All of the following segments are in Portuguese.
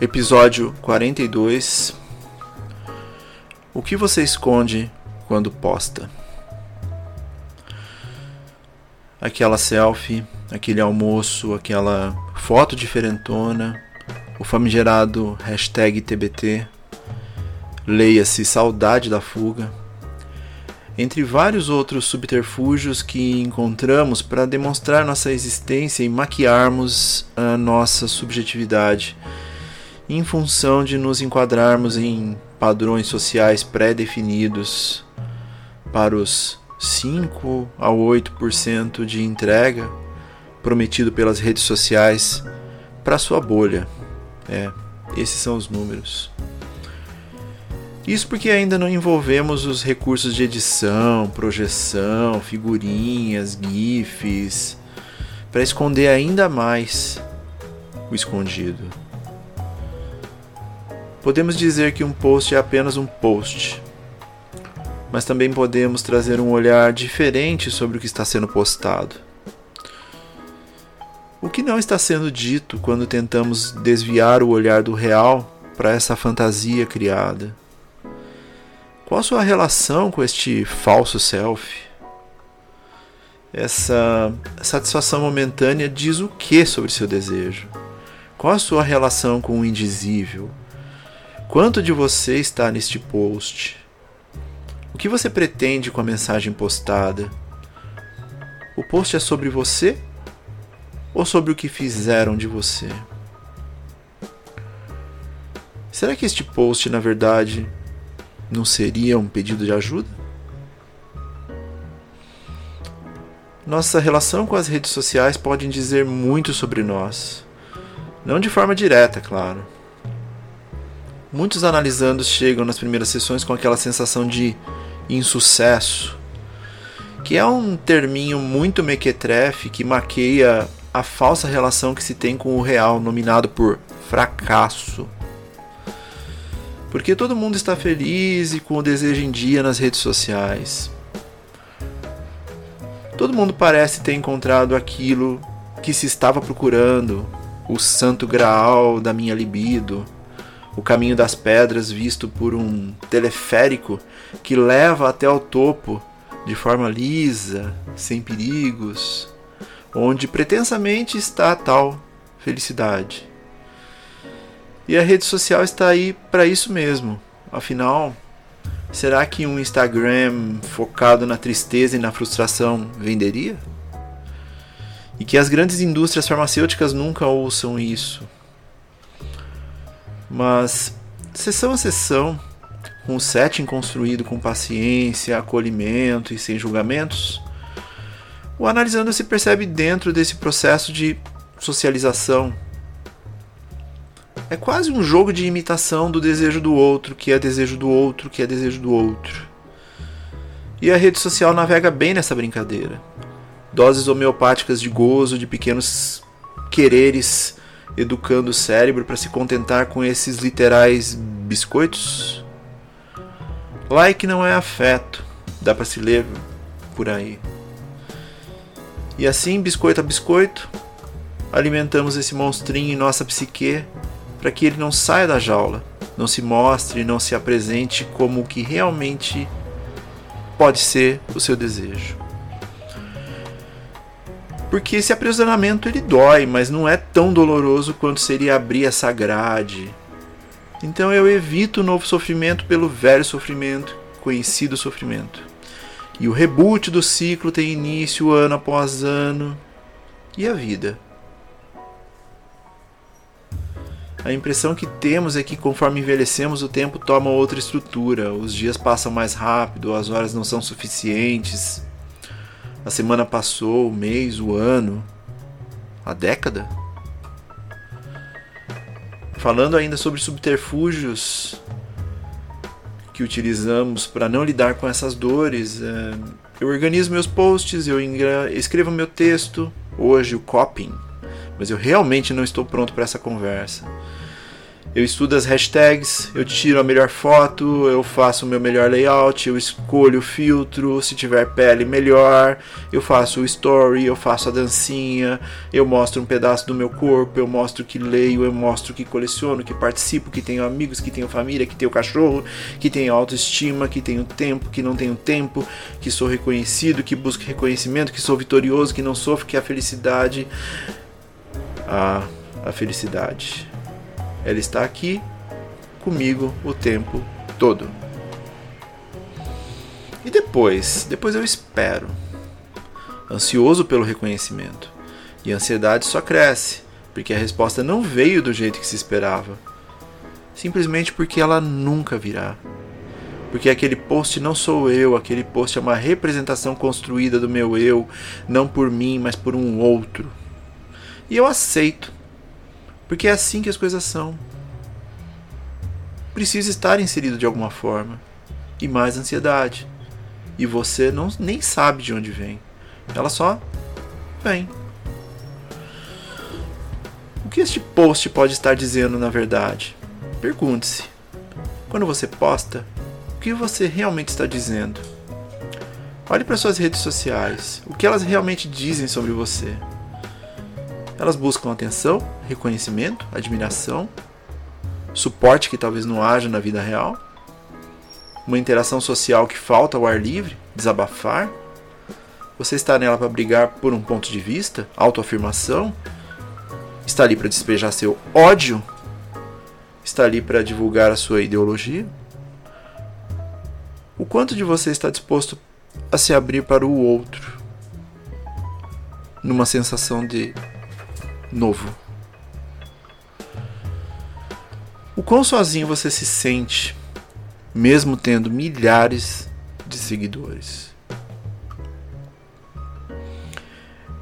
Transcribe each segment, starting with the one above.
Episódio 42 O que você esconde quando posta? Aquela selfie, aquele almoço, aquela foto diferentona, o famigerado hashtag TBT, leia-se saudade da fuga, entre vários outros subterfúgios que encontramos para demonstrar nossa existência e maquiarmos a nossa subjetividade em função de nos enquadrarmos em padrões sociais pré-definidos para os 5 a 8% de entrega prometido pelas redes sociais para sua bolha. É, esses são os números. Isso porque ainda não envolvemos os recursos de edição, projeção, figurinhas, GIFs, para esconder ainda mais o escondido. Podemos dizer que um post é apenas um post, mas também podemos trazer um olhar diferente sobre o que está sendo postado. O que não está sendo dito quando tentamos desviar o olhar do real para essa fantasia criada? Qual a sua relação com este falso self? Essa satisfação momentânea diz o que sobre seu desejo? Qual a sua relação com o indizível? Quanto de você está neste post? O que você pretende com a mensagem postada? O post é sobre você ou sobre o que fizeram de você? Será que este post, na verdade, não seria um pedido de ajuda? Nossa relação com as redes sociais pode dizer muito sobre nós. Não de forma direta, claro Muitos analisandos chegam nas primeiras sessões com aquela sensação de insucesso, que é um terminho muito mequetrefe que maqueia a falsa relação que se tem com o real, nominado por fracasso. Porque todo mundo está feliz e com o desejo em dia nas redes sociais. Todo mundo parece ter encontrado aquilo que se estava procurando, o santo graal da minha libido o caminho das pedras visto por um teleférico que leva até ao topo de forma lisa, sem perigos, onde pretensamente está a tal felicidade. E a rede social está aí para isso mesmo. Afinal, será que um Instagram focado na tristeza e na frustração venderia? E que as grandes indústrias farmacêuticas nunca ouçam isso. Mas, sessão a sessão, com o setting construído com paciência, acolhimento e sem julgamentos, o analisando se percebe dentro desse processo de socialização. É quase um jogo de imitação do desejo do outro, que é desejo do outro, que é desejo do outro. E a rede social navega bem nessa brincadeira. Doses homeopáticas de gozo, de pequenos quereres educando o cérebro para se contentar com esses literais biscoitos? Like não é afeto, dá para se ler por aí. E assim, biscoito a biscoito, alimentamos esse monstrinho em nossa psique para que ele não saia da jaula, não se mostre, não se apresente como o que realmente pode ser o seu desejo. Porque esse aprisionamento ele dói, mas não é tão doloroso quanto seria abrir essa grade. Então eu evito o novo sofrimento pelo velho sofrimento, conhecido sofrimento. E o reboot do ciclo tem início ano após ano. E a vida? A impressão que temos é que conforme envelhecemos, o tempo toma outra estrutura, os dias passam mais rápido, as horas não são suficientes, a semana passou, o mês, o ano, a década. falando ainda sobre subterfúgios que utilizamos para não lidar com essas dores, é, eu organizo meus posts, eu escrevo meu texto, hoje o copying, mas eu realmente não estou pronto para essa conversa. Eu estudo as hashtags, eu tiro a melhor foto, eu faço o meu melhor layout, eu escolho o filtro, se tiver pele melhor, eu faço o story, eu faço a dancinha, eu mostro um pedaço do meu corpo, eu mostro que leio, eu mostro que coleciono, que participo, que tenho amigos, que tenho família, que tenho cachorro, que tenho autoestima, que tenho tempo, que não tenho tempo, que sou reconhecido, que busco reconhecimento, que sou vitorioso, que não sofro, que a felicidade. Ah, a felicidade ela está aqui comigo o tempo todo. E depois? Depois eu espero, ansioso pelo reconhecimento. E a ansiedade só cresce, porque a resposta não veio do jeito que se esperava. Simplesmente porque ela nunca virá. Porque aquele post não sou eu, aquele post é uma representação construída do meu eu, não por mim, mas por um outro. E eu aceito porque é assim que as coisas são. Precisa estar inserido de alguma forma. E mais ansiedade. E você não, nem sabe de onde vem. Ela só vem. O que este post pode estar dizendo na verdade? Pergunte-se. Quando você posta, o que você realmente está dizendo? Olhe para suas redes sociais. O que elas realmente dizem sobre você? Elas buscam atenção, reconhecimento, admiração, suporte que talvez não haja na vida real, uma interação social que falta ao ar livre, desabafar. Você está nela para brigar por um ponto de vista, autoafirmação? Está ali para despejar seu ódio? Está ali para divulgar a sua ideologia? O quanto de você está disposto a se abrir para o outro? Numa sensação de novo. O quão sozinho você se sente, mesmo tendo milhares de seguidores?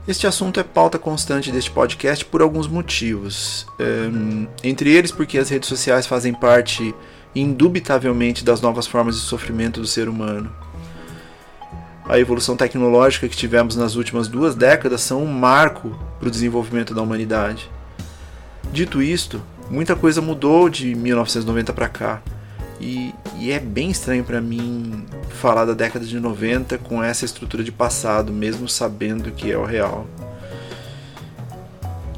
Este assunto é pauta constante deste podcast por alguns motivos. Um, entre eles, porque as redes sociais fazem parte, indubitavelmente, das novas formas de sofrimento do ser humano a evolução tecnológica que tivemos nas últimas duas décadas são um marco para o desenvolvimento da humanidade. Dito isto, muita coisa mudou de 1990 para cá. E, e, é bem estranho para mim falar da década de 90 com essa estrutura de passado, mesmo sabendo que é o real.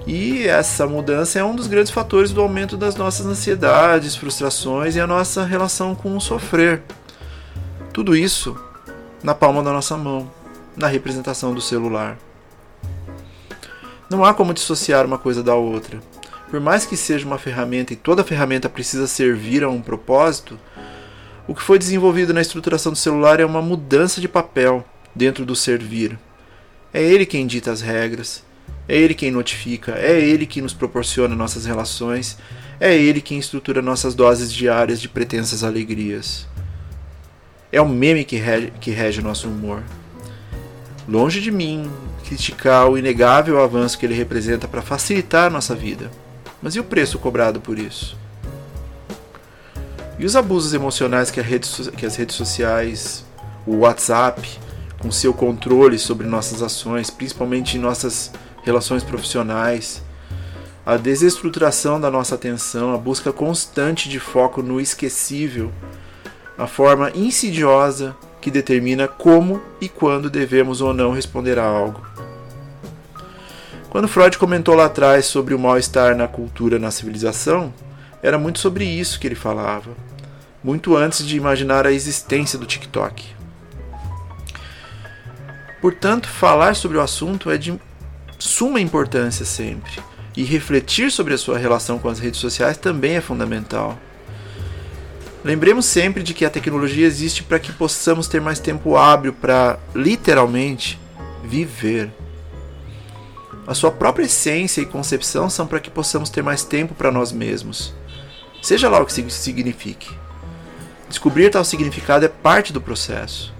E essa mudança é um dos grandes fatores do aumento das nossas ansiedades, frustrações e a nossa relação com o sofrer. Tudo isso na palma da nossa mão, na representação do celular. Não há como dissociar uma coisa da outra. Por mais que seja uma ferramenta e toda ferramenta precisa servir a um propósito, o que foi desenvolvido na estruturação do celular é uma mudança de papel dentro do servir. É ele quem dita as regras, é ele quem notifica, é ele que nos proporciona nossas relações, é ele quem estrutura nossas doses diárias de pretensas alegrias. É o meme que rege, que rege nosso humor. Longe de mim criticar o inegável avanço que ele representa para facilitar nossa vida. Mas e o preço cobrado por isso? E os abusos emocionais que, rede, que as redes sociais, o WhatsApp, com seu controle sobre nossas ações, principalmente em nossas relações profissionais, a desestruturação da nossa atenção, a busca constante de foco no esquecível, a forma insidiosa que determina como e quando devemos ou não responder a algo. Quando Freud comentou lá atrás sobre o mal-estar na cultura, na civilização, era muito sobre isso que ele falava, muito antes de imaginar a existência do TikTok. Portanto, falar sobre o assunto é de suma importância sempre, e refletir sobre a sua relação com as redes sociais também é fundamental. Lembremos sempre de que a tecnologia existe para que possamos ter mais tempo hábil para, literalmente, viver. A sua própria essência e concepção são para que possamos ter mais tempo para nós mesmos. Seja lá o que isso signifique. Descobrir tal significado é parte do processo.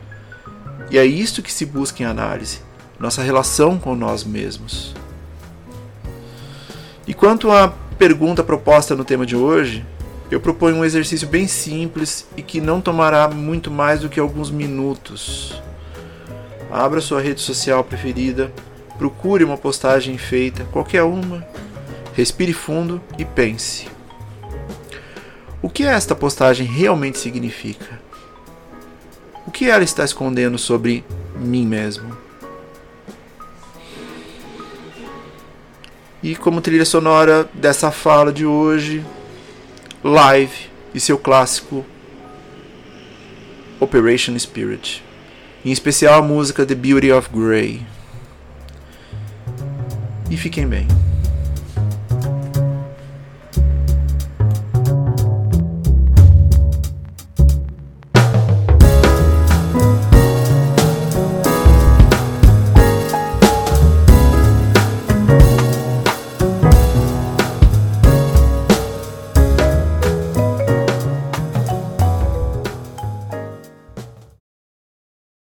E é isto que se busca em análise: nossa relação com nós mesmos. E quanto a pergunta proposta no tema de hoje, eu proponho um exercício bem simples e que não tomará muito mais do que alguns minutos. Abra sua rede social preferida, procure uma postagem feita, qualquer uma, respire fundo e pense. O que esta postagem realmente significa? O que ela está escondendo sobre mim mesmo? E como trilha sonora dessa fala de hoje, Live e seu clássico Operation Spirit. Em especial a música The Beauty of Grey. E fiquem bem.